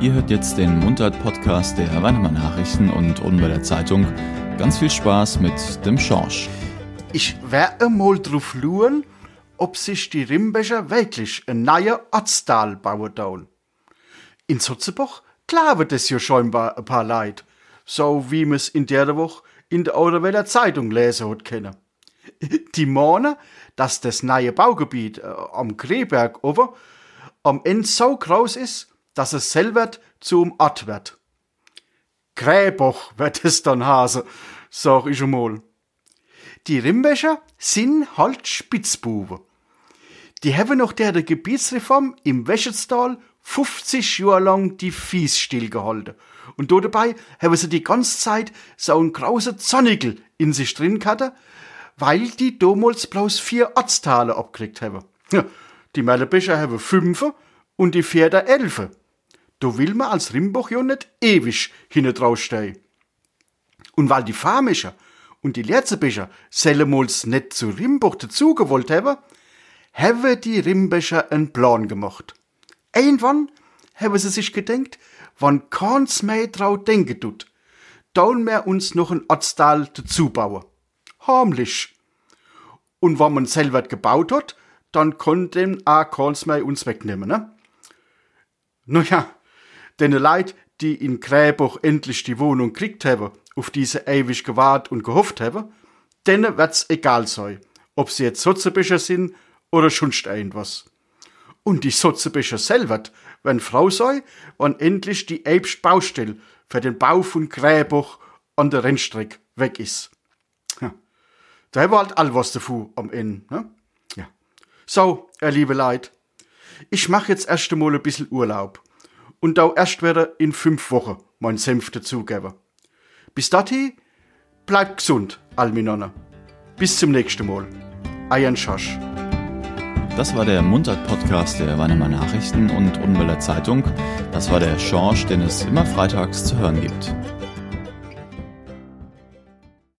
Ihr hört jetzt den Mundart-Podcast der Weinemann Nachrichten und Unweiler Zeitung. Ganz viel Spaß mit dem Schorsch. Ich werde mal drauf schauen, ob sich die Rimbecher wirklich ein neuer Ortsteil bauen tun. In Sotzebach glauben das ja scheinbar ein paar Leute, so wie es in der Woche in der Oderweller Zeitung lesen hat können. Die meinen, dass das neue Baugebiet äh, am Kreberg over am Ende so groß ist, dass es selber zum Ort wird. Gräboch wird es dann hase, sag ich einmal. Die Rimbecher sind halt Spitzbuben. Die haben nach der Gebietsreform im Wäschetstal 50 Jahre lang die Fies stillgehalten. Und dabei haben sie die ganze Zeit so ein grauser Zonnigel in sich drin gehabt, weil die damals bloß vier Ortsteile abgekriegt haben. Die Merlebecher haben fünf und die Pferde elf. Da will man als Rimbach ja nicht ewig hinten draufstehen. Und weil die Farmischer und die Lerzebischer sellemals nicht zu Rimbach dazugewollt haben, haben die Rimbecher einen Plan gemacht. Irgendwann haben sie sich gedenkt, wann keins mehr trau denken tut, tun wir uns noch ein Ortsteil dazu bauen. Harmlich. Und wenn man selber gebaut hat, dann konnten auch keins mehr uns wegnehmen, ne? Naja, denn Leute, die in Gräbach endlich die Wohnung kriegt haben, auf diese ewig gewahrt und gehofft haben, denen wird's egal sein, ob sie jetzt Sotzebischer sind oder sonst irgendwas. Und die Sotzebischer selber, wenn Frau sei, wann endlich die ewig Baustelle für den Bau von Gräbach an der Rennstrecke weg ist. Ja. Da haben halt all was davon am Ende, ne? Ja. So, ihr liebe Leid, ich mach jetzt erst einmal ein bisschen Urlaub und auch erst wieder in fünf Wochen mein Senf dazugeben. Bis dahin, bleibt gesund, Alminonne. Bis zum nächsten Mal. Eiern Schosch. Das war der Mundart-Podcast der Weinemann Nachrichten und Unweiler Zeitung. Das war der Schorsch, den es immer freitags zu hören gibt.